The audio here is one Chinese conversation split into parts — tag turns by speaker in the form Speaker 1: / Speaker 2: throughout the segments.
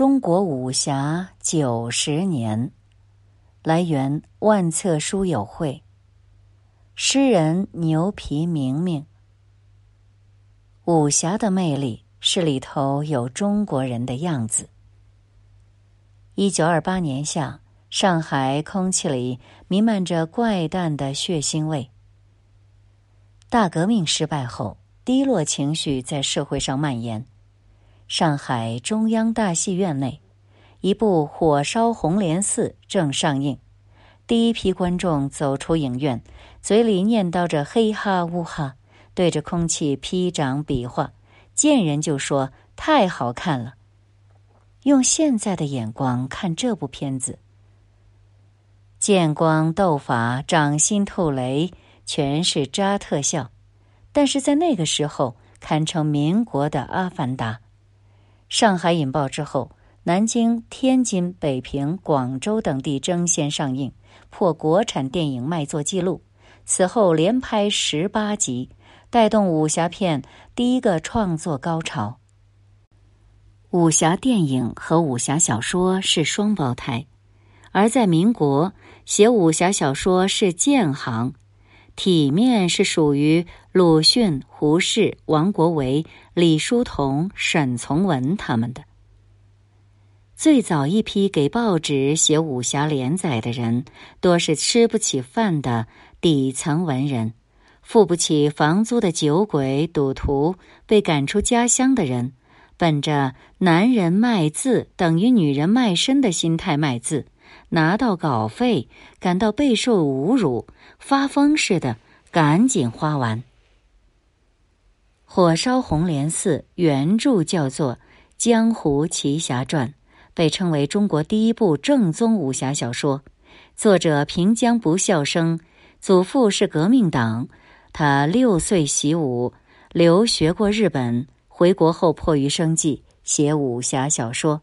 Speaker 1: 中国武侠九十年，来源万册书友会。诗人牛皮明明。武侠的魅力是里头有中国人的样子。一九二八年夏，上海空气里弥漫着怪诞的血腥味。大革命失败后，低落情绪在社会上蔓延。上海中央大戏院内，一部《火烧红莲寺》正上映。第一批观众走出影院，嘴里念叨着“嘿哈呜哈”，对着空气劈掌比划，见人就说：“太好看了。”用现在的眼光看这部片子，剑光斗法、掌心吐雷，全是渣特效，但是在那个时候，堪称民国的《阿凡达》。上海引爆之后，南京、天津、北平、广州等地争先上映，破国产电影卖座纪录。此后连拍十八集，带动武侠片第一个创作高潮。武侠电影和武侠小说是双胞胎，而在民国写武侠小说是建行。体面是属于鲁迅、胡适、王国维、李叔同、沈从文他们的。最早一批给报纸写武侠连载的人，多是吃不起饭的底层文人，付不起房租的酒鬼、赌徒，被赶出家乡的人，本着男人卖字等于女人卖身的心态卖字。拿到稿费，感到备受侮辱，发疯似的，赶紧花完。《火烧红莲寺》原著叫做《江湖奇侠传》，被称为中国第一部正宗武侠小说。作者平江不笑生，祖父是革命党，他六岁习武，留学过日本，回国后迫于生计写武侠小说。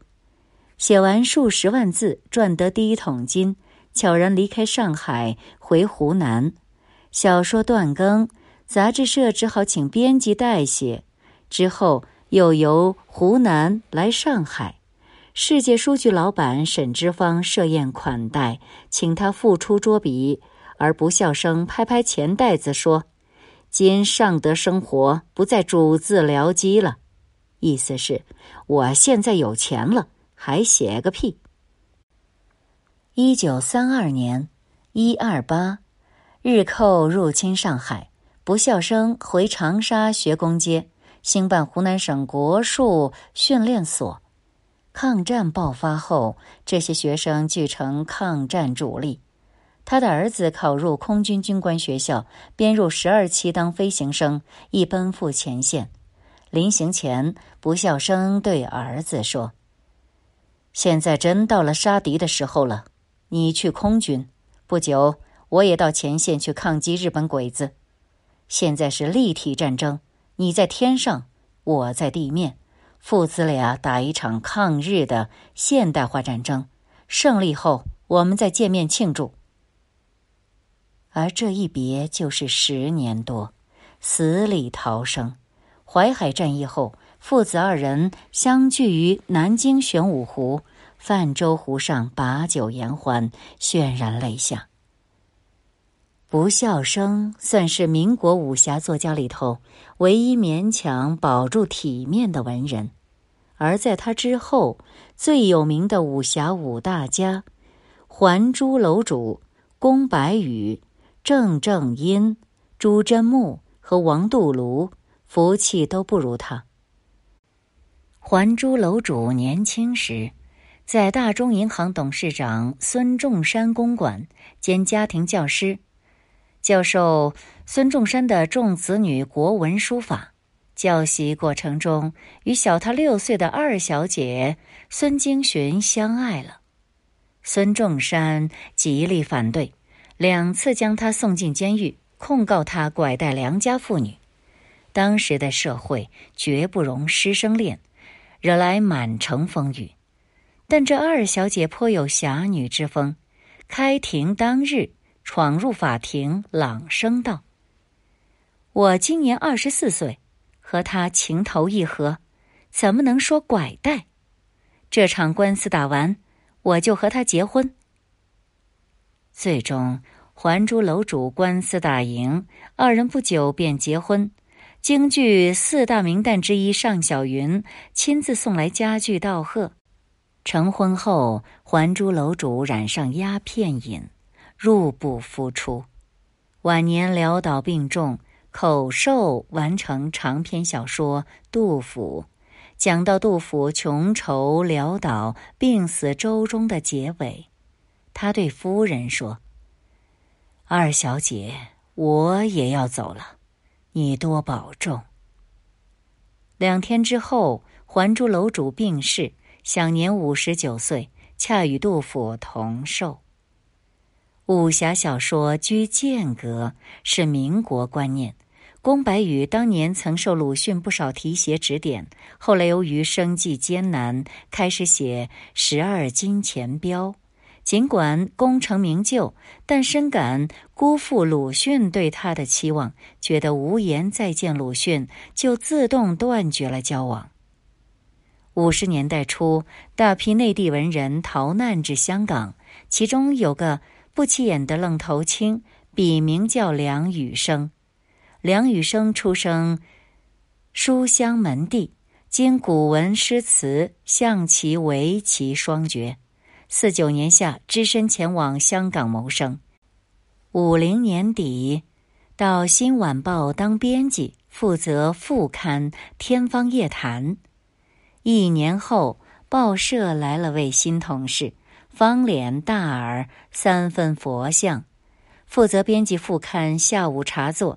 Speaker 1: 写完数十万字，赚得第一桶金，悄然离开上海，回湖南。小说断更，杂志社只好请编辑代写。之后又由湖南来上海，世界书局老板沈之芳设宴款待，请他复出捉笔，而不笑声拍拍钱袋子说：“今上得生活，不再主字僚机了。”意思是，我现在有钱了。还写个屁！一九三二年，一二八，日寇入侵上海，不孝生回长沙学工街，兴办湖南省国术训练所。抗战爆发后，这些学生聚成抗战主力。他的儿子考入空军军官学校，编入十二期当飞行生，亦奔赴前线。临行前，不孝生对儿子说。现在真到了杀敌的时候了，你去空军，不久我也到前线去抗击日本鬼子。现在是立体战争，你在天上，我在地面，父子俩打一场抗日的现代化战争。胜利后，我们再见面庆祝。而这一别就是十年多，死里逃生。淮海战役后。父子二人相聚于南京玄武湖，泛舟湖上把酒言欢，潸然泪下。不孝生算是民国武侠作家里头唯一勉强保住体面的文人，而在他之后最有名的武侠五大家——还珠楼主宫白羽、郑正英、朱真木和王度庐，福气都不如他。还珠楼主年轻时，在大中银行董事长孙中山公馆兼家庭教师，教授孙中山的众子女国文书法。教习过程中，与小他六岁的二小姐孙京寻相爱了。孙中山极力反对，两次将他送进监狱，控告他拐带良家妇女。当时的社会绝不容师生恋。惹来满城风雨，但这二小姐颇有侠女之风。开庭当日，闯入法庭，朗声道：“我今年二十四岁，和他情投意合，怎么能说拐带？这场官司打完，我就和他结婚。”最终，还珠楼主官司打赢，二人不久便结婚。京剧四大名旦之一尚小云亲自送来家具道贺。成婚后，还珠楼主染上鸦片瘾，入不敷出，晚年潦倒病重，口授完成长篇小说《杜甫》，讲到杜甫穷愁潦倒、病死舟中的结尾。他对夫人说：“二小姐，我也要走了，你多保重。”两天之后，还珠楼主病逝，享年五十九岁，恰与杜甫同寿。武侠小说居剑阁是民国观念。宫白羽当年曾受鲁迅不少提携指点，后来由于生计艰难，开始写《十二金钱镖》。尽管功成名就，但深感辜负鲁迅对他的期望，觉得无颜再见鲁迅，就自动断绝了交往。五十年代初，大批内地文人逃难至香港，其中有个不起眼的愣头青，笔名叫梁羽生。梁羽生出生书香门第，经古文诗词、象棋、围棋双绝。四九年夏，只身前往香港谋生。五零年底，到《新晚报》当编辑，负责副刊《天方夜谭》。一年后，报社来了位新同事，方脸大耳，三分佛像，负责编辑副刊《下午茶座》。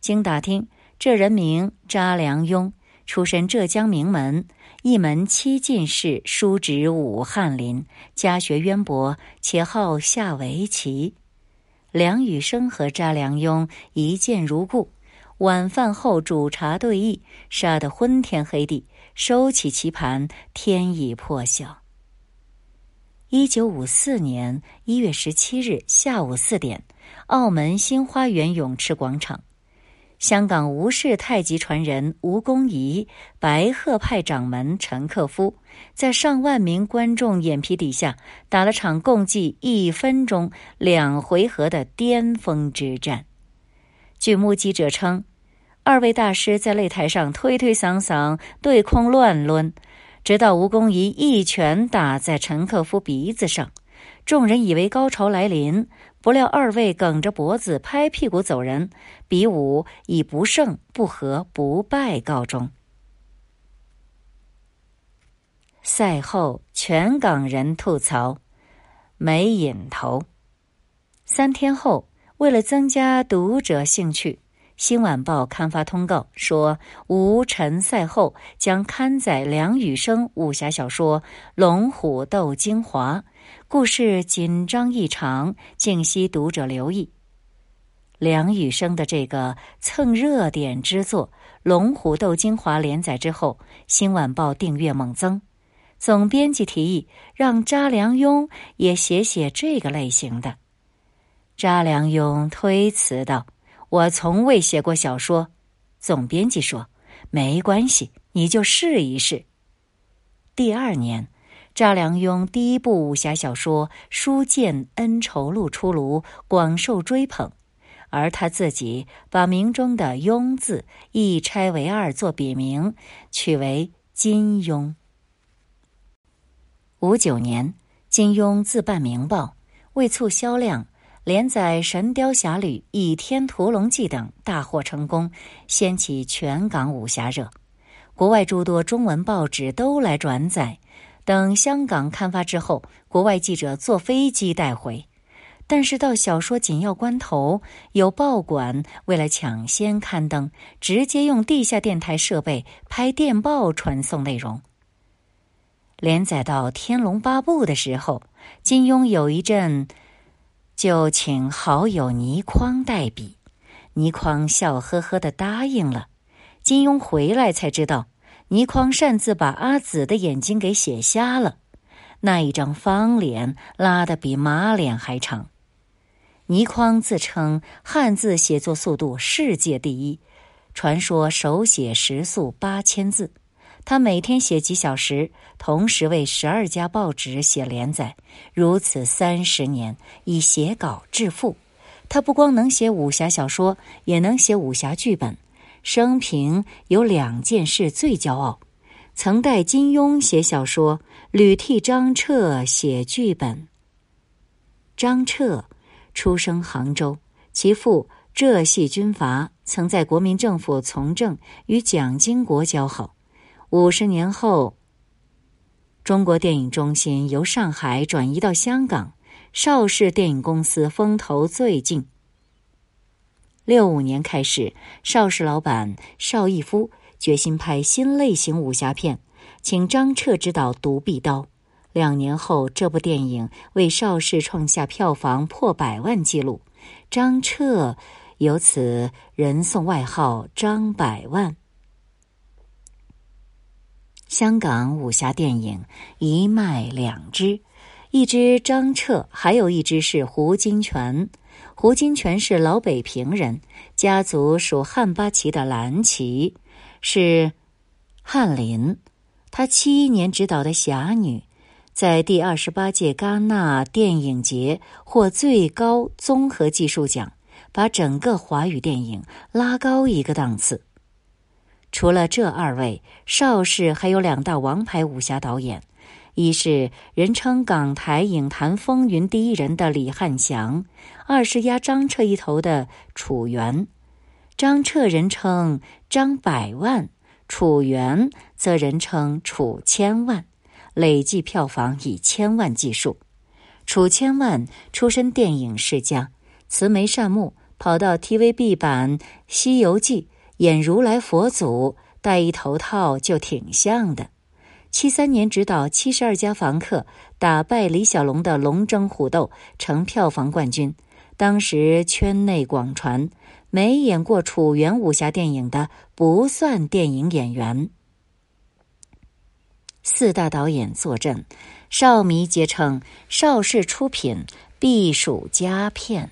Speaker 1: 经打听，这人名查良镛，出身浙江名门。一门七进士，叔侄武翰林，家学渊博，且好下围棋。梁羽生和查良镛一见如故，晚饭后煮茶对弈，杀得昏天黑地。收起棋盘，天已破晓。一九五四年一月十七日下午四点，澳门新花园泳池广场。香港吴氏太极传人吴公仪、白鹤派掌门陈克夫，在上万名观众眼皮底下打了场共计一分钟两回合的巅峰之战。据目击者称，二位大师在擂台上推推搡搡、对空乱抡，直到吴公仪一拳打在陈克夫鼻子上，众人以为高潮来临。不料二位梗着脖子拍屁股走人，比武以不胜不和不败告终。赛后，全港人吐槽没瘾头。三天后，为了增加读者兴趣，《新晚报》刊发通告说，吴陈赛后将刊载梁羽生武侠小说《龙虎斗精华》。故事紧张异常，静息读者留意。梁羽生的这个蹭热点之作《龙虎斗精华》连载之后，《新晚报》订阅猛增。总编辑提议让查良镛也写写这个类型的。查良镛推辞道：“我从未写过小说。”总编辑说：“没关系，你就试一试。”第二年。查良镛第一部武侠小说《书剑恩仇录》出炉，广受追捧，而他自己把名中的“庸”字一拆为二做笔名，取为金庸。五九年，金庸自办《明报》，为促销量，连载《神雕侠侣》《倚天屠龙记》等，大获成功，掀起全港武侠热。国外诸多中文报纸都来转载。等香港刊发之后，国外记者坐飞机带回，但是到小说紧要关头，有报馆为了抢先刊登，直接用地下电台设备拍电报传送内容。连载到《天龙八部》的时候，金庸有一阵就请好友倪匡代笔，倪匡笑呵呵的答应了。金庸回来才知道。倪匡擅自把阿紫的眼睛给写瞎了，那一张方脸拉得比马脸还长。倪匡自称汉字写作速度世界第一，传说手写时速八千字，他每天写几小时，同时为十二家报纸写连载，如此三十年，以写稿致富。他不光能写武侠小说，也能写武侠剧本。生平有两件事最骄傲：曾代金庸写小说，屡替张彻写剧本。张彻出生杭州，其父浙系军阀，曾在国民政府从政，与蒋经国交好。五十年后，中国电影中心由上海转移到香港，邵氏电影公司风头最劲。六五年开始，邵氏老板邵逸夫决心拍新类型武侠片，请张彻执导《独臂刀》。两年后，这部电影为邵氏创下票房破百万纪录，张彻由此人送外号“张百万”。香港武侠电影一脉两支，一支张彻，还有一支是胡金铨。胡金铨是老北平人，家族属汉八旗的蓝旗，是翰林。他七一年执导的《侠女》，在第二十八届戛纳电影节获最高综合技术奖，把整个华语电影拉高一个档次。除了这二位，邵氏还有两大王牌武侠导演，一是人称港台影坛风云第一人的李翰祥，二是压张彻一头的楚原。张彻人称张百万，楚原则人称楚千万，累计票房以千万计数。楚千万出身电影世家，慈眉善目，跑到 TVB 版《西游记》。演如来佛祖戴一头套就挺像的。七三年执导《七十二家房客》，打败李小龙的《龙争虎斗》，成票房冠军。当时圈内广传，没演过楚原武侠电影的不算电影演员。四大导演坐镇，邵迷皆称邵氏出品必属佳片。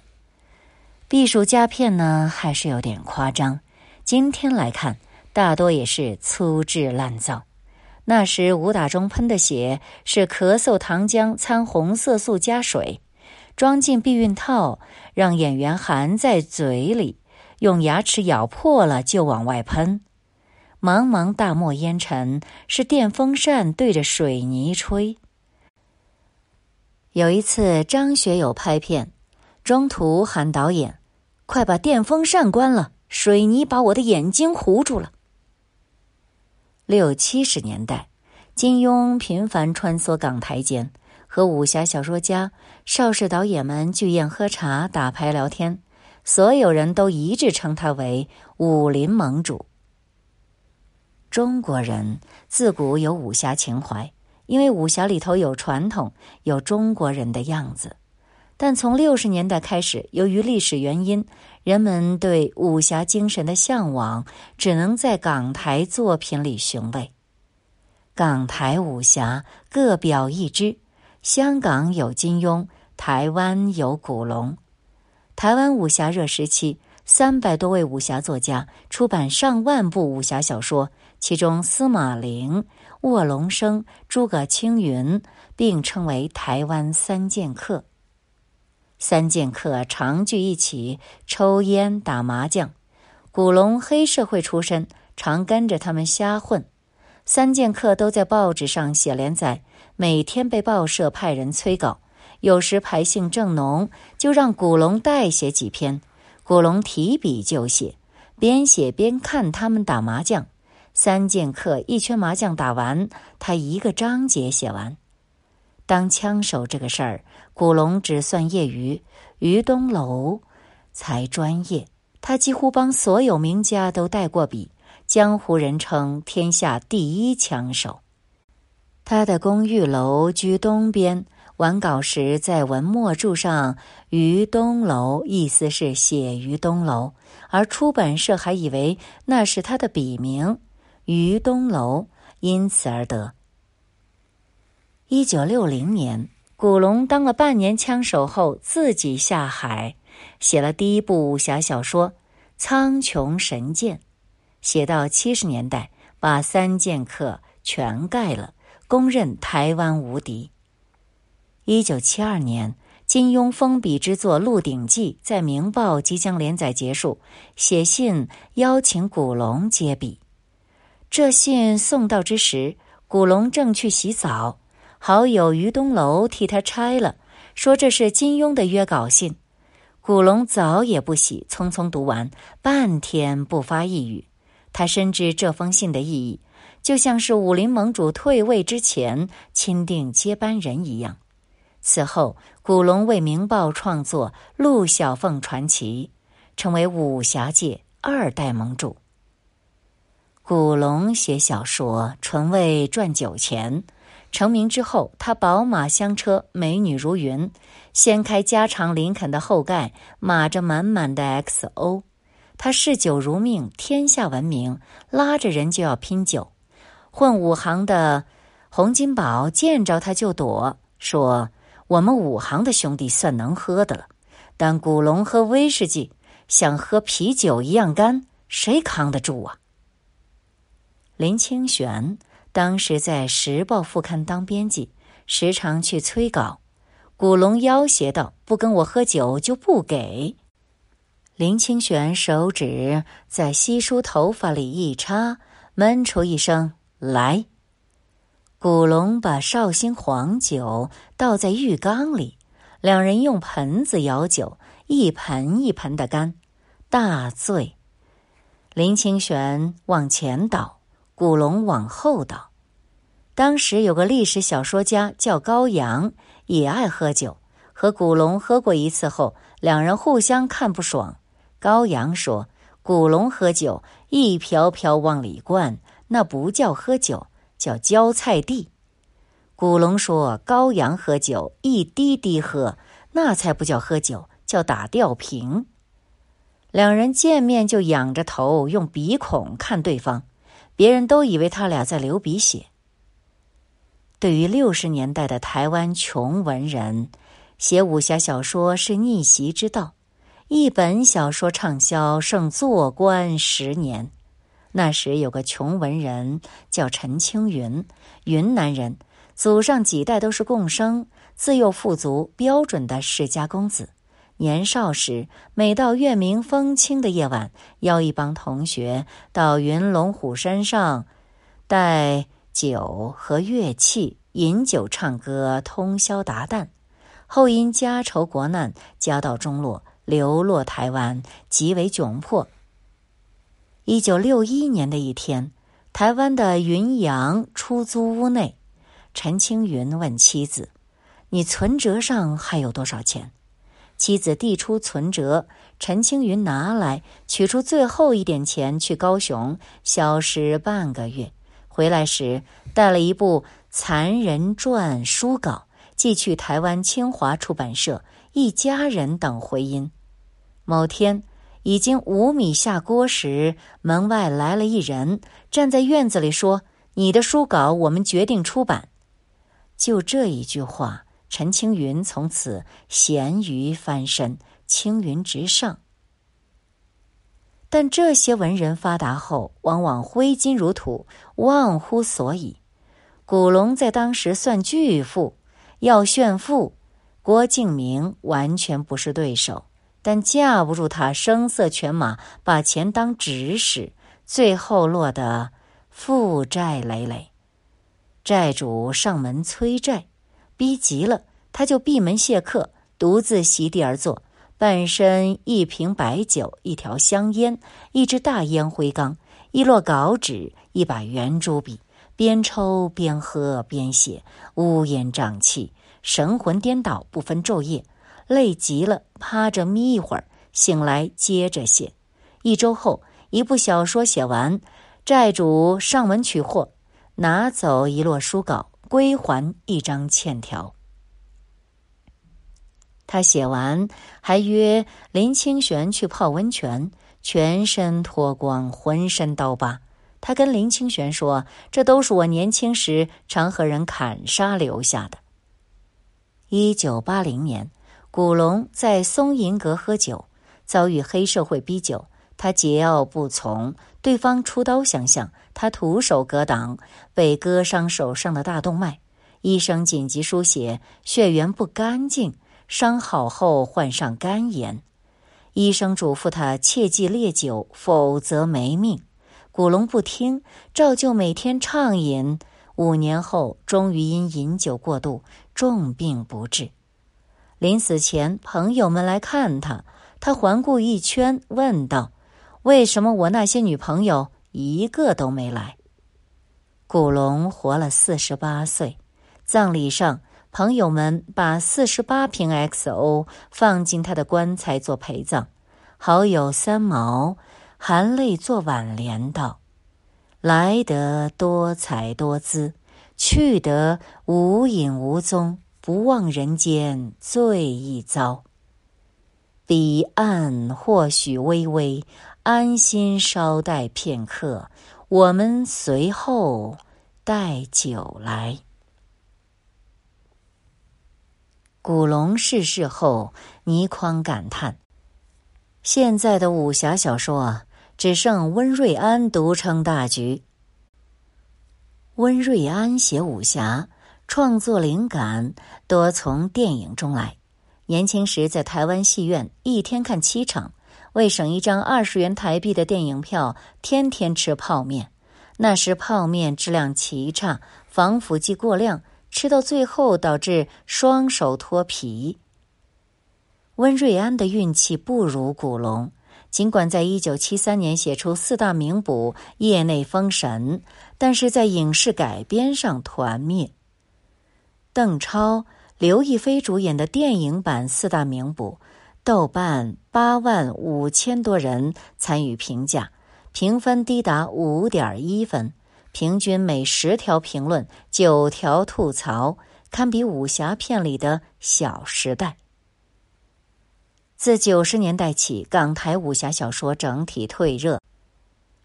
Speaker 1: 必属佳片呢，还是有点夸张。今天来看，大多也是粗制滥造。那时武打中喷的血是咳嗽糖浆掺红色素加水，装进避孕套，让演员含在嘴里，用牙齿咬破了就往外喷。茫茫大漠烟尘是电风扇对着水泥吹。有一次张学友拍片，中途喊导演：“快把电风扇关了。”水泥把我的眼睛糊住了。六七十年代，金庸频繁穿梭港台间，和武侠小说家、邵氏导演们聚宴喝茶、打牌聊天，所有人都一致称他为武林盟主。中国人自古有武侠情怀，因为武侠里头有传统，有中国人的样子。但从六十年代开始，由于历史原因，人们对武侠精神的向往只能在港台作品里寻味。港台武侠各表一枝，香港有金庸，台湾有古龙。台湾武侠热时期，三百多位武侠作家出版上万部武侠小说，其中司马陵、卧龙生、诸葛青云并称为台湾三剑客。三剑客常聚一起抽烟打麻将，古龙黑社会出身，常跟着他们瞎混。三剑客都在报纸上写连载，每天被报社派人催稿，有时牌性正浓，就让古龙代写几篇，古龙提笔就写，边写边看他们打麻将。三剑客一圈麻将打完，他一个章节写完。当枪手这个事儿，古龙只算业余，于东楼才专业。他几乎帮所有名家都带过笔，江湖人称天下第一枪手。他的公寓楼居东边，完稿时在文末注上“于东楼”，意思是写于东楼，而出版社还以为那是他的笔名“于东楼”，因此而得。一九六零年，古龙当了半年枪手后，自己下海，写了第一部武侠小说《苍穹神剑》。写到七十年代，把三剑客全盖了，公认台湾无敌。一九七二年，金庸封笔之作《鹿鼎记》在《明报》即将连载结束，写信邀请古龙接笔。这信送到之时，古龙正去洗澡，好友于东楼替他拆了，说这是金庸的约稿信。古龙早也不洗，匆匆读完，半天不发一语。他深知这封信的意义，就像是武林盟主退位之前钦定接班人一样。此后，古龙为《明报》创作《陆小凤传奇》，成为武侠界二代盟主。古龙写小说纯为赚酒钱。成名之后，他宝马香车，美女如云。掀开加长林肯的后盖，码着满满的 XO。他嗜酒如命，天下闻名，拉着人就要拼酒。混武行的洪金宝见着他就躲，说：“我们武行的兄弟算能喝的了，但古龙喝威士忌像喝啤酒一样干，谁扛得住啊？”林清玄。当时在《时报》副刊当编辑，时常去催稿。古龙要挟道：“不跟我喝酒就不给。”林清玄手指在稀疏头发里一插，闷出一声“来”。古龙把绍兴黄酒倒在浴缸里，两人用盆子舀酒，一盆一盆的干，大醉。林清玄往前倒。古龙往后倒。当时有个历史小说家叫高阳，也爱喝酒。和古龙喝过一次后，两人互相看不爽。高阳说：“古龙喝酒一瓢瓢往里灌，那不叫喝酒，叫浇菜地。”古龙说：“高阳喝酒一滴滴喝，那才不叫喝酒，叫打吊瓶。”两人见面就仰着头，用鼻孔看对方。别人都以为他俩在流鼻血。对于六十年代的台湾穷文人，写武侠小说是逆袭之道。一本小说畅销胜做官十年。那时有个穷文人叫陈青云，云南人，祖上几代都是贡生，自幼富足，标准的世家公子。年少时，每到月明风清的夜晚，邀一帮同学到云龙虎山上，带酒和乐器，饮酒唱歌，通宵达旦。后因家愁国难，家道中落，流落台湾，极为窘迫。一九六一年的一天，台湾的云阳出租屋内，陈青云问妻子：“你存折上还有多少钱？”妻子递出存折，陈青云拿来，取出最后一点钱，去高雄消失半个月。回来时带了一部《残人传》书稿，寄去台湾清华出版社。一家人等回音。某天已经五米下锅时，门外来了一人，站在院子里说：“你的书稿，我们决定出版。”就这一句话。陈青云从此咸鱼翻身，青云直上。但这些文人发达后，往往挥金如土，忘乎所以。古龙在当时算巨富，要炫富，郭敬明完全不是对手，但架不住他声色犬马，把钱当指使，最后落得负债累累，债主上门催债。逼急了，他就闭门谢客，独自席地而坐，半身一瓶白酒，一条香烟，一只大烟灰缸，一摞稿纸，一把圆珠笔，边抽边喝边写，乌烟瘴气，神魂颠倒，不分昼夜。累极了，趴着眯一会儿，醒来接着写。一周后，一部小说写完，债主上门取货，拿走一摞书稿。归还一张欠条。他写完，还约林清玄去泡温泉，全身脱光，浑身刀疤。他跟林清玄说：“这都是我年轻时常和人砍杀留下的。”一九八零年，古龙在松银阁喝酒，遭遇黑社会逼酒，他桀骜不从，对方出刀相向，他徒手格挡，被割伤手上的大动脉。医生紧急输血，血源不干净，伤好后患上肝炎。医生嘱咐他切忌烈酒，否则没命。古龙不听，照旧每天畅饮。五年后，终于因饮酒过度，重病不治。临死前，朋友们来看他，他环顾一圈，问道：“为什么我那些女朋友一个都没来？”古龙活了四十八岁，葬礼上，朋友们把四十八瓶 XO 放进他的棺材做陪葬。好友三毛。含泪作挽联道：“来得多彩多姿，去得无影无踪，不忘人间最一遭。彼岸或许微微，安心稍待片刻，我们随后带酒来。”古龙逝世后，倪匡感叹：“现在的武侠小说啊。”只剩温瑞安独撑大局。温瑞安写武侠，创作灵感多从电影中来。年轻时在台湾戏院一天看七场，为省一张二十元台币的电影票，天天吃泡面。那时泡面质量奇差，防腐剂过量，吃到最后导致双手脱皮。温瑞安的运气不如古龙。尽管在一九七三年写出四大名捕，业内封神，但是在影视改编上团灭。邓超、刘亦菲主演的电影版《四大名捕》，豆瓣八万五千多人参与评价，评分低达五点一分，平均每十条评论九条吐槽，堪比武侠片里的《小时代》。自九十年代起，港台武侠小说整体退热，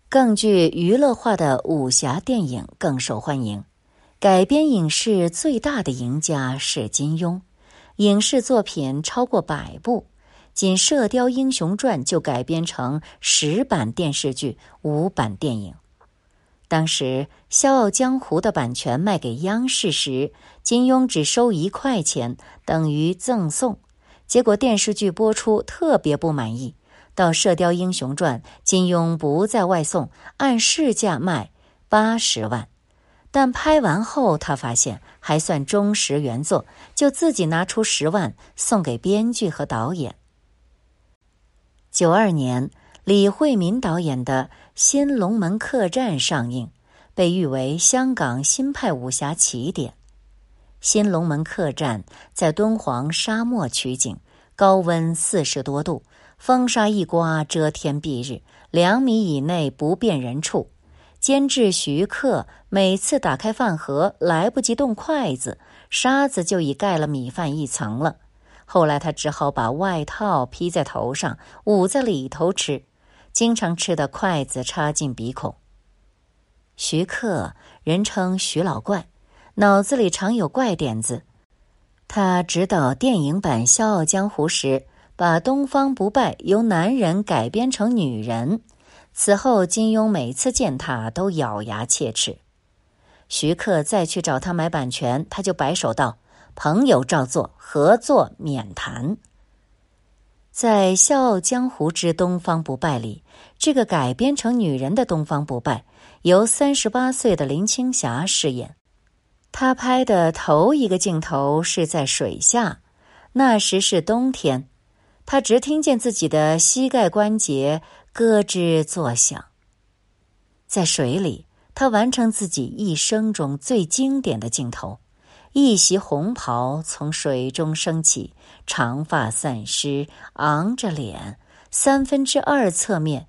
Speaker 1: 更具娱乐化的武侠电影更受欢迎。改编影视最大的赢家是金庸，影视作品超过百部，仅《射雕英雄传》就改编成十版电视剧、五版电影。当时《笑傲江湖》的版权卖给央视时，金庸只收一块钱，等于赠送。结果电视剧播出特别不满意，到《射雕英雄传》，金庸不再外送，按市价卖八十万。但拍完后，他发现还算忠实原作，就自己拿出十万送给编剧和导演。九二年，李惠民导演的《新龙门客栈》上映，被誉为香港新派武侠起点。新龙门客栈在敦煌沙漠取景，高温四十多度，风沙一刮遮天蔽日，两米以内不辨人畜。监制徐克每次打开饭盒，来不及动筷子，沙子就已盖了米饭一层了。后来他只好把外套披在头上，捂在里头吃，经常吃的筷子插进鼻孔。徐克人称徐老怪。脑子里常有怪点子。他指导电影版《笑傲江湖》时，把东方不败由男人改编成女人。此后，金庸每次见他都咬牙切齿。徐克再去找他买版权，他就摆手道：“朋友照做，合作免谈。”在《笑傲江湖之东方不败》里，这个改编成女人的东方不败，由三十八岁的林青霞饰演。她拍的头一个镜头是在水下，那时是冬天，她只听见自己的膝盖关节咯吱作响。在水里，他完成自己一生中最经典的镜头：一袭红袍从水中升起，长发散失，昂着脸，三分之二侧面，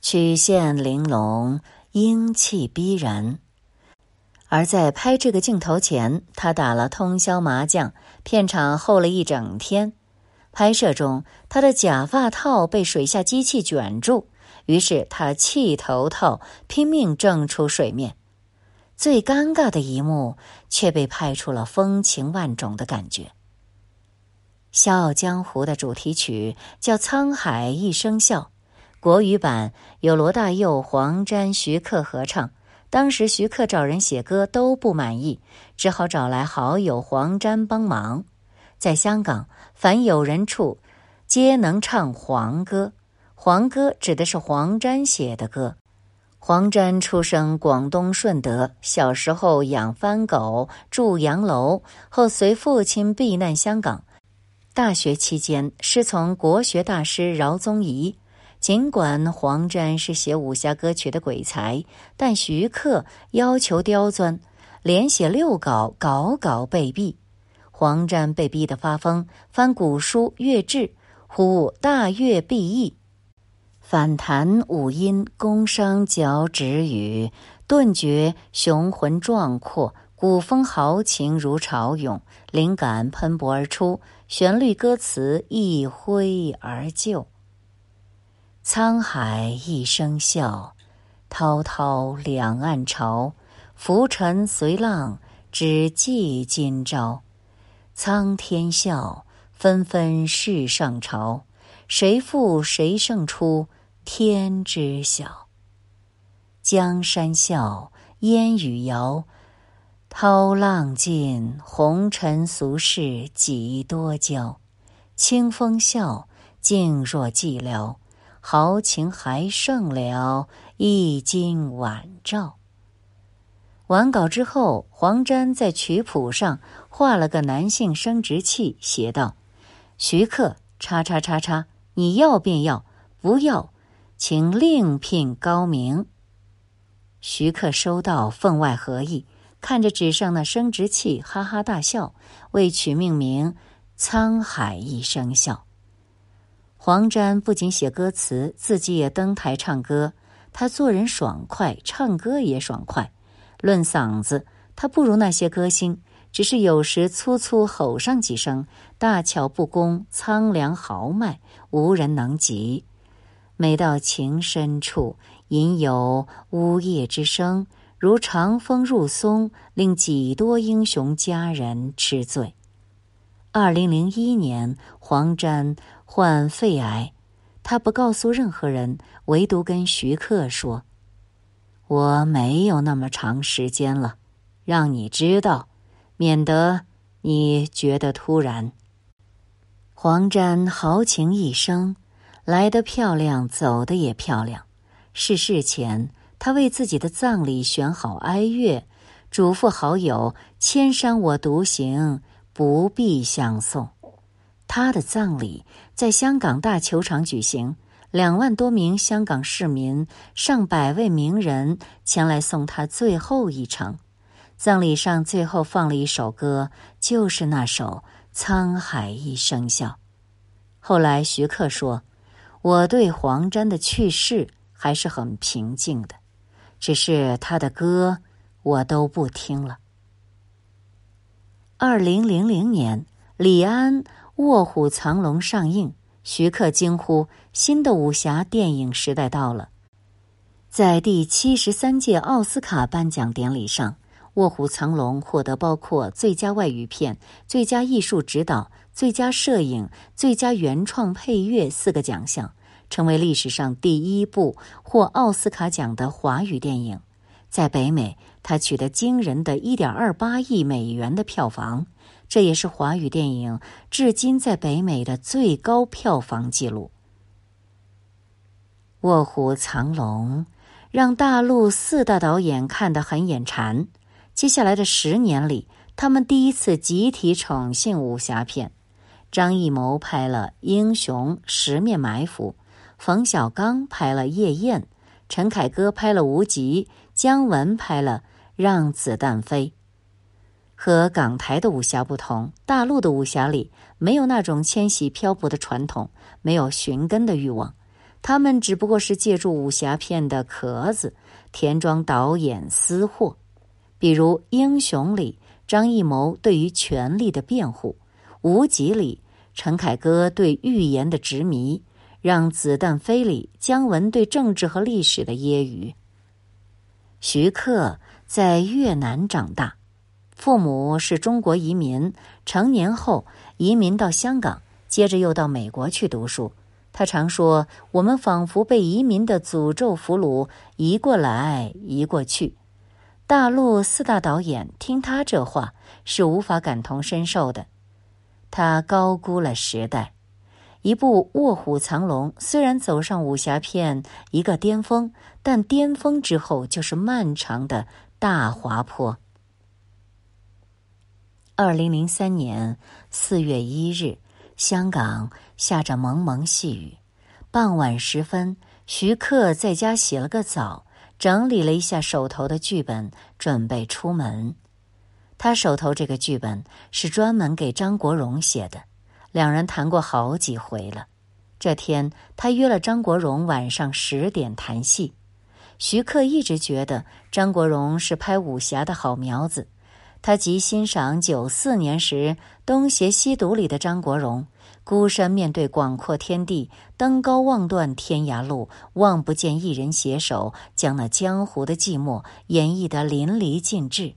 Speaker 1: 曲线玲珑，英气逼人。而在拍这个镜头前，他打了通宵麻将，片场候了一整天。拍摄中，他的假发套被水下机器卷住，于是他气头套拼命挣出水面。最尴尬的一幕却被拍出了风情万种的感觉。《笑傲江湖》的主题曲叫《沧海一声笑》，国语版由罗大佑、黄沾、徐克合唱。当时徐克找人写歌都不满意，只好找来好友黄沾帮忙。在香港，凡有人处，皆能唱黄歌。黄歌指的是黄沾写的歌。黄沾出生广东顺德，小时候养番狗，住洋楼，后随父亲避难香港。大学期间师从国学大师饶宗颐。尽管黄沾是写武侠歌曲的鬼才，但徐克要求刁钻，连写六稿，稿稿被毙。黄沾被逼得发疯，翻古书《乐志》，呼大乐必易，反弹五音，宫商角徵羽，顿觉雄浑壮阔，古风豪情如潮涌，灵感喷薄而出。旋律歌词一挥而就，沧海一声笑，滔滔两岸潮，浮沉随浪，只记今朝。苍天笑，纷纷世上潮，谁负谁胜出，天知晓。江山笑，烟雨遥。涛浪尽，红尘俗世几多娇。清风笑，静若寂寥。豪情还剩了一襟晚照。完稿之后，黄沾在曲谱上画了个男性生殖器，写道：“徐克，叉叉叉叉，你要便要，不要，请另聘高明。”徐克收到，分外合意。看着纸上那生殖器，哈哈大笑，为取命名“沧海一声笑”。黄沾不仅写歌词，自己也登台唱歌。他做人爽快，唱歌也爽快。论嗓子，他不如那些歌星，只是有时粗粗吼上几声，大巧不工，苍凉豪迈，无人能及。每到情深处，隐有呜咽之声。如长风入松，令几多英雄佳人痴醉。二零零一年，黄沾患肺癌，他不告诉任何人，唯独跟徐克说：“我没有那么长时间了，让你知道，免得你觉得突然。”黄沾豪情一生，来得漂亮，走得也漂亮。逝世前。他为自己的葬礼选好哀乐，嘱咐好友：“千山我独行，不必相送。”他的葬礼在香港大球场举行，两万多名香港市民、上百位名人前来送他最后一程。葬礼上最后放了一首歌，就是那首《沧海一声笑》。后来徐克说：“我对黄沾的去世还是很平静的。”只是他的歌，我都不听了。二零零零年，李安《卧虎藏龙》上映，徐克惊呼：“新的武侠电影时代到了！”在第七十三届奥斯卡颁奖典礼上，《卧虎藏龙》获得包括最佳外语片、最佳艺术指导、最佳摄影、最佳原创配乐四个奖项。成为历史上第一部获奥斯卡奖的华语电影，在北美，它取得惊人的一点二八亿美元的票房，这也是华语电影至今在北美的最高票房纪录。《卧虎藏龙》让大陆四大导演看得很眼馋，接下来的十年里，他们第一次集体宠幸武侠片。张艺谋拍了《英雄》《十面埋伏》。冯小刚拍了《夜宴》，陈凯歌拍了《无极》，姜文拍了《让子弹飞》。和港台的武侠不同，大陆的武侠里没有那种迁徙漂泊的传统，没有寻根的欲望，他们只不过是借助武侠片的壳子，填装导演私货。比如《英雄》里，张艺谋对于权力的辩护；《无极》里，陈凯歌对预言的执迷。让子弹飞里，姜文对政治和历史的揶揄。徐克在越南长大，父母是中国移民，成年后移民到香港，接着又到美国去读书。他常说：“我们仿佛被移民的诅咒俘虏，移过来，移过去。”大陆四大导演听他这话是无法感同身受的。他高估了时代。一部《卧虎藏龙》虽然走上武侠片一个巅峰，但巅峰之后就是漫长的大滑坡。二零零三年四月一日，香港下着蒙蒙细雨。傍晚时分，徐克在家洗了个澡，整理了一下手头的剧本，准备出门。他手头这个剧本是专门给张国荣写的。两人谈过好几回了。这天，他约了张国荣晚上十点谈戏。徐克一直觉得张国荣是拍武侠的好苗子，他极欣赏九四年时《东邪西毒》里的张国荣，孤身面对广阔天地，登高望断天涯路，望不见一人携手，将那江湖的寂寞演绎得淋漓尽致。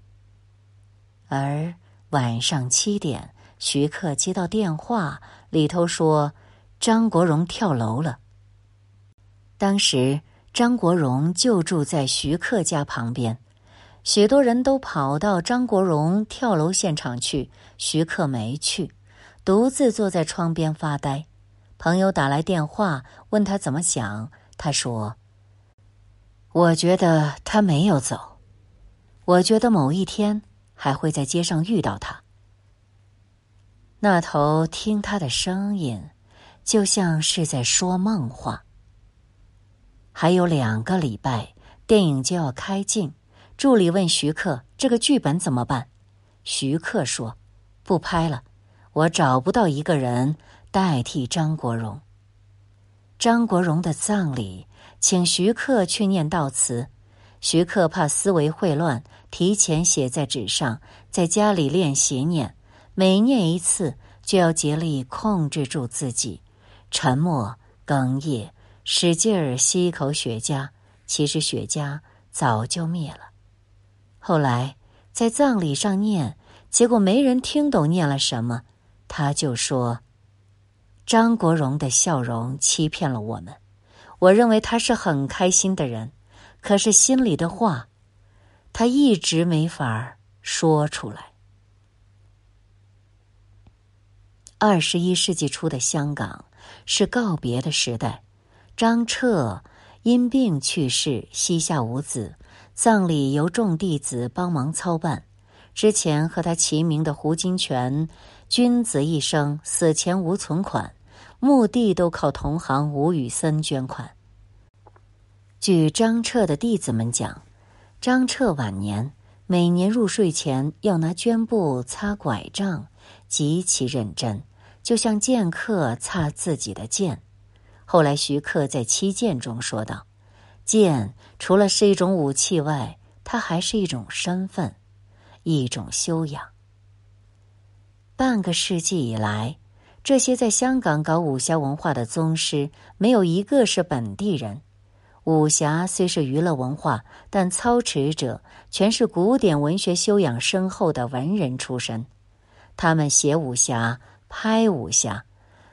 Speaker 1: 而晚上七点。徐克接到电话，里头说张国荣跳楼了。当时张国荣就住在徐克家旁边，许多人都跑到张国荣跳楼现场去，徐克没去，独自坐在窗边发呆。朋友打来电话问他怎么想，他说：“我觉得他没有走，我觉得某一天还会在街上遇到他。”那头听他的声音，就像是在说梦话。还有两个礼拜，电影就要开镜。助理问徐克：“这个剧本怎么办？”徐克说：“不拍了，我找不到一个人代替张国荣。”张国荣的葬礼，请徐克去念悼词。徐克怕思维会乱，提前写在纸上，在家里练习念。每念一次，就要竭力控制住自己，沉默、哽咽，使劲儿吸一口雪茄。其实雪茄早就灭了。后来在葬礼上念，结果没人听懂念了什么，他就说：“张国荣的笑容欺骗了我们，我认为他是很开心的人，可是心里的话，他一直没法说出来。”二十一世纪初的香港是告别的时代，张彻因病去世，膝下无子，葬礼由众弟子帮忙操办。之前和他齐名的胡金铨，君子一生，死前无存款，墓地都靠同行吴宇森捐款。据张彻的弟子们讲，张彻晚年每年入睡前要拿绢布擦拐杖，极其认真。就像剑客擦自己的剑。后来，徐克在《七剑》中说道：“剑除了是一种武器外，它还是一种身份，一种修养。”半个世纪以来，这些在香港搞武侠文化的宗师，没有一个是本地人。武侠虽是娱乐文化，但操持者全是古典文学修养深厚的文人出身。他们写武侠。拍武侠，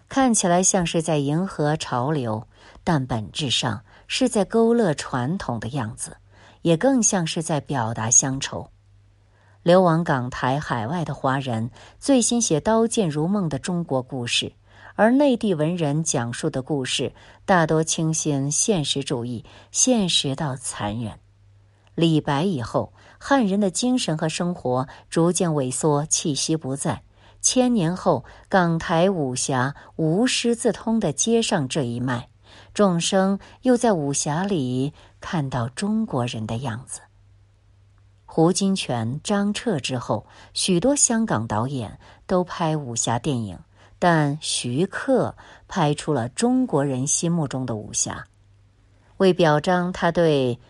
Speaker 1: 看起来像是在迎合潮流，但本质上是在勾勒传统的样子，也更像是在表达乡愁。流亡港台海外的华人最新写刀剑如梦的中国故事，而内地文人讲述的故事大多倾心现实主义，现实到残忍。李白以后，汉人的精神和生活逐渐萎缩，气息不在。千年后，港台武侠无师自通的接上这一脉，众生又在武侠里看到中国人的样子。胡金铨、张彻之后，许多香港导演都拍武侠电影，但徐克拍出了中国人心目中的武侠。为表彰他对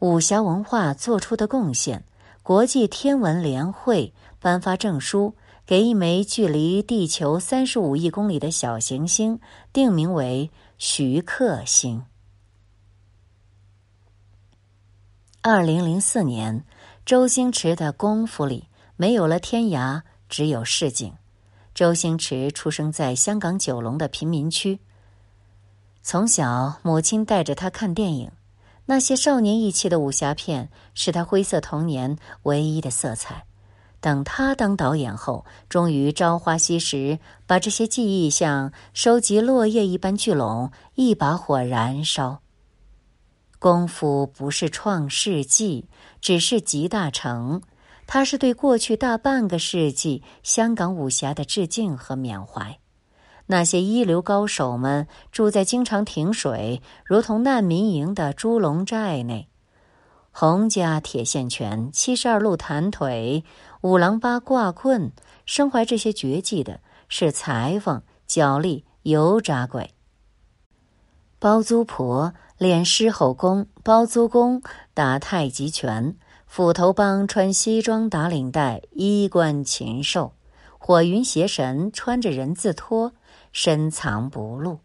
Speaker 1: 武侠文化做出的贡献，国际天文联会颁发证书。给一枚距离地球三十五亿公里的小行星定名为徐克星。二零零四年，周星驰的功夫里没有了天涯，只有市井。周星驰出生在香港九龙的贫民区，从小，母亲带着他看电影，那些少年意气的武侠片是他灰色童年唯一的色彩。等他当导演后，终于朝花夕拾，把这些记忆像收集落叶一般聚拢，一把火燃烧。功夫不是创世纪，只是集大成。它是对过去大半个世纪香港武侠的致敬和缅怀。那些一流高手们住在经常停水、如同难民营的猪笼寨内。洪家铁线拳、七十二路弹腿、五郎八卦棍，身怀这些绝技的是裁缝、脚力、油炸鬼。包租婆练狮吼功，包租公打太极拳，斧头帮穿西装打领带，衣冠禽兽。火云邪神穿着人字拖，深藏不露。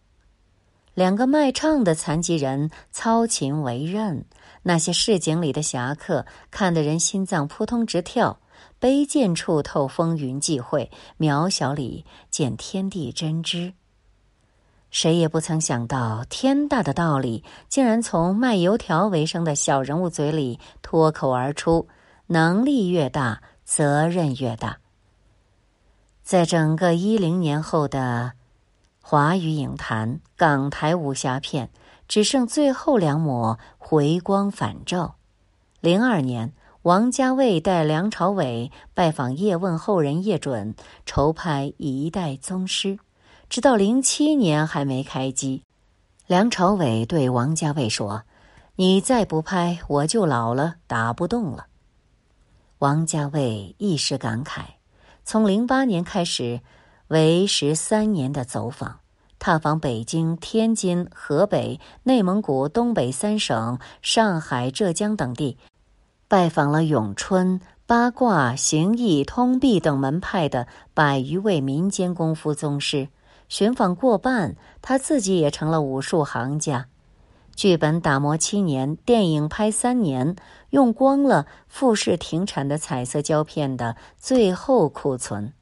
Speaker 1: 两个卖唱的残疾人操琴为刃。那些市井里的侠客，看得人心脏扑通直跳。卑贱处透风云际会，渺小里见天地真知。谁也不曾想到，天大的道理竟然从卖油条为生的小人物嘴里脱口而出。能力越大，责任越大。在整个一零年后的华语影坛，港台武侠片。只剩最后两抹回光返照。零二年，王家卫带梁朝伟拜访叶问后人叶准，筹拍《一代宗师》，直到零七年还没开机。梁朝伟对王家卫说：“你再不拍，我就老了，打不动了。”王家卫一时感慨，从零八年开始，为时三年的走访。踏访北京、天津、河北、内蒙古、东北三省、上海、浙江等地，拜访了咏春、八卦、形意、通臂等门派的百余位民间功夫宗师。寻访过半，他自己也成了武术行家。剧本打磨七年，电影拍三年，用光了富士停产的彩色胶片的最后库存。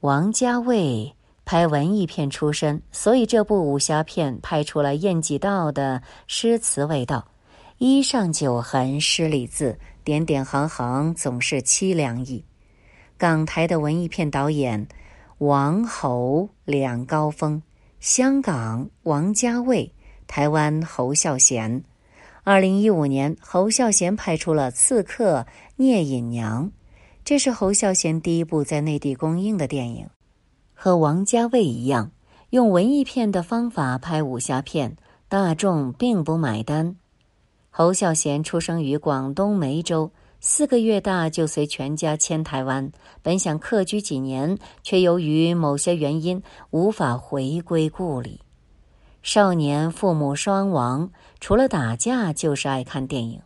Speaker 1: 王家卫。拍文艺片出身，所以这部武侠片拍出了晏几道的诗词味道。衣上九痕诗里字，点点行行总是凄凉意。港台的文艺片导演王侯两高峰，香港王家卫，台湾侯孝贤。二零一五年，侯孝贤拍出了《刺客聂隐娘》，这是侯孝贤第一部在内地公映的电影。和王家卫一样，用文艺片的方法拍武侠片，大众并不买单。侯孝贤出生于广东梅州，四个月大就随全家迁台湾，本想客居几年，却由于某些原因无法回归故里。少年父母双亡，除了打架就是爱看电影。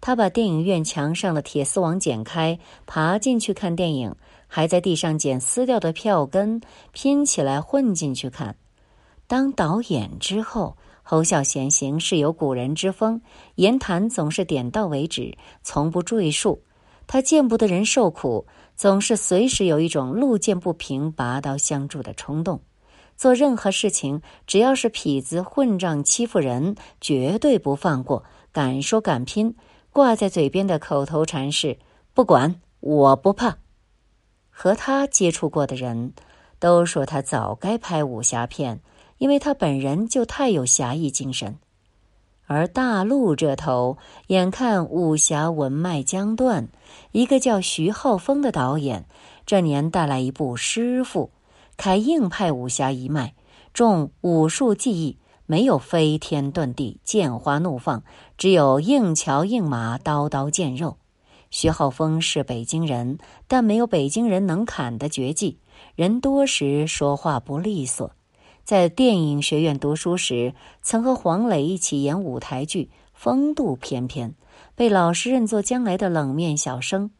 Speaker 1: 他把电影院墙上的铁丝网剪开，爬进去看电影。还在地上捡撕掉的票根，拼起来混进去看。当导演之后，侯孝贤行事有古人之风，言谈总是点到为止，从不赘述。他见不得人受苦，总是随时有一种路见不平拔刀相助的冲动。做任何事情，只要是痞子混账欺负人，绝对不放过。敢说敢拼，挂在嘴边的口头禅是：“不管，我不怕。”和他接触过的人，都说他早该拍武侠片，因为他本人就太有侠义精神。而大陆这头，眼看武侠文脉将断，一个叫徐浩峰的导演，这年带来一部《师傅》，开硬派武侠一脉，重武术技艺，没有飞天遁地、剑花怒放，只有硬桥硬马、刀刀见肉。徐浩峰是北京人，但没有北京人能砍的绝技。人多时说话不利索。在电影学院读书时，曾和黄磊一起演舞台剧，风度翩翩，被老师认作将来的冷面小生。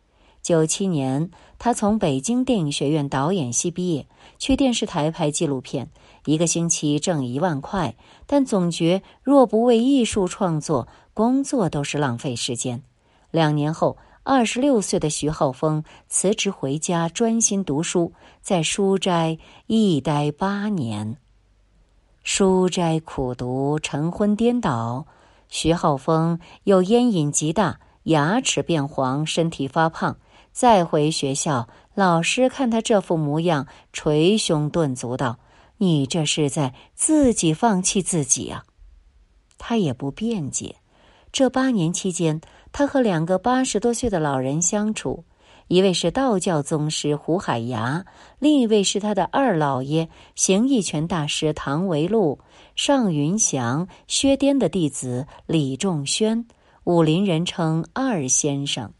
Speaker 1: 九七年，他从北京电影学院导演系毕业，去电视台拍纪录片，一个星期挣一万块，但总觉若不为艺术创作，工作都是浪费时间。两年后。二十六岁的徐浩峰辞职回家，专心读书，在书斋一待八年。书斋苦读，晨昏颠倒。徐浩峰又烟瘾极大，牙齿变黄，身体发胖。再回学校，老师看他这副模样，捶胸顿足道：“你这是在自己放弃自己啊！”他也不辩解。这八年期间，他和两个八十多岁的老人相处。一位是道教宗师胡海牙，另一位是他的二老爷形意拳大师唐维禄、尚云祥、薛颠的弟子李仲轩，武林人称二先生。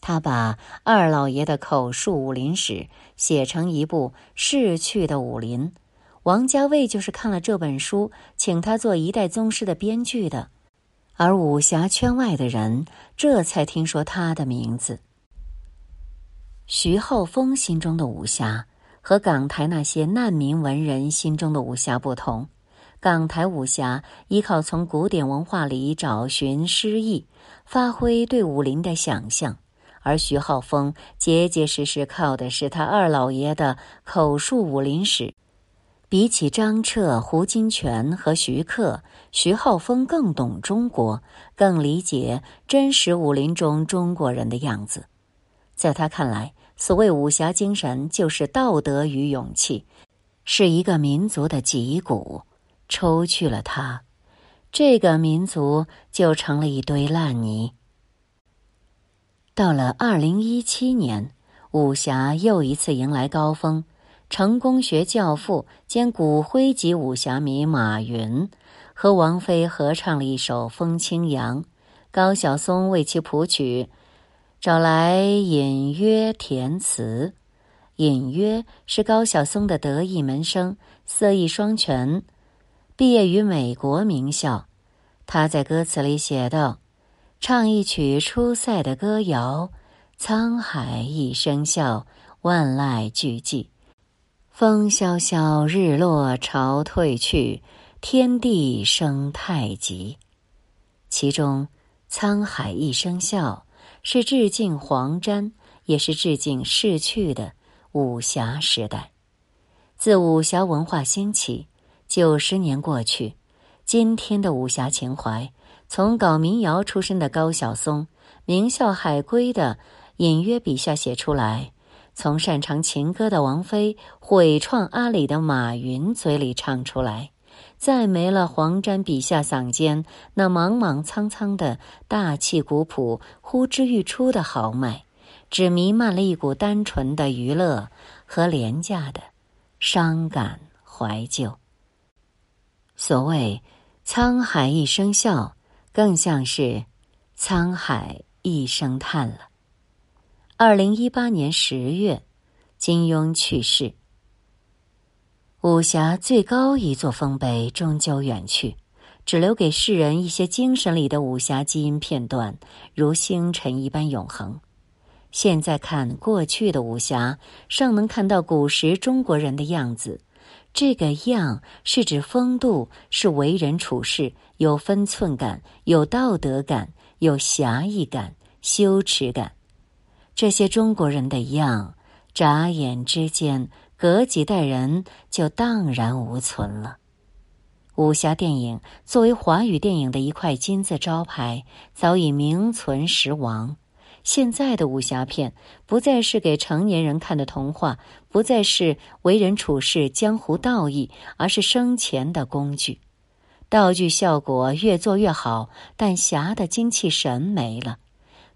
Speaker 1: 他把二老爷的口述武林史写成一部《逝去的武林》，王家卫就是看了这本书，请他做一代宗师的编剧的。而武侠圈外的人这才听说他的名字。徐浩峰心中的武侠和港台那些难民文人心中的武侠不同。港台武侠依靠从古典文化里找寻诗意，发挥对武林的想象；而徐浩峰结结实实靠的是他二老爷的口述武林史。比起张彻、胡金铨和徐克，徐浩峰更懂中国，更理解真实武林中中国人的样子。在他看来，所谓武侠精神就是道德与勇气，是一个民族的脊骨。抽去了它，这个民族就成了一堆烂泥。到了二零一七年，武侠又一次迎来高峰。成功学教父兼骨灰级武侠迷马云和王菲合唱了一首《风清扬》，高晓松为其谱曲，找来隐约填词。隐约是高晓松的得意门生，色艺双全，毕业于美国名校。他在歌词里写道：“唱一曲出塞的歌谣，沧海一声笑，万籁俱寂。”风萧萧，日落潮退去，天地生太极。其中“沧海一声笑”是致敬黄沾，也是致敬逝去的武侠时代。自武侠文化兴起，九十年过去，今天的武侠情怀，从搞民谣出身的高晓松，名校海归的隐约笔下写出来。从擅长情歌的王菲毁创阿里的马云嘴里唱出来，再没了黄沾笔下嗓间那莽莽苍苍的大气古朴、呼之欲出的豪迈，只弥漫了一股单纯的娱乐和廉价的伤感怀旧。所谓“沧海一声笑”，更像是“沧海一声叹”了。二零一八年十月，金庸去世。武侠最高一座丰碑终究远去，只留给世人一些精神里的武侠基因片段，如星辰一般永恒。现在看过去的武侠，尚能看到古时中国人的样子。这个样是指风度，是为人处事有分寸感、有道德感、有侠义感、羞耻感。这些中国人的样，眨眼之间，隔几代人就荡然无存了。武侠电影作为华语电影的一块金字招牌，早已名存实亡。现在的武侠片不再是给成年人看的童话，不再是为人处事江湖道义，而是生钱的工具。道具效果越做越好，但侠的精气神没了。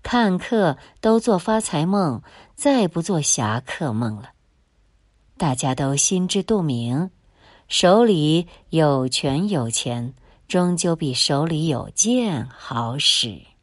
Speaker 1: 看客都做发财梦，再不做侠客梦了。大家都心知肚明，手里有权有钱，终究比手里有剑好使。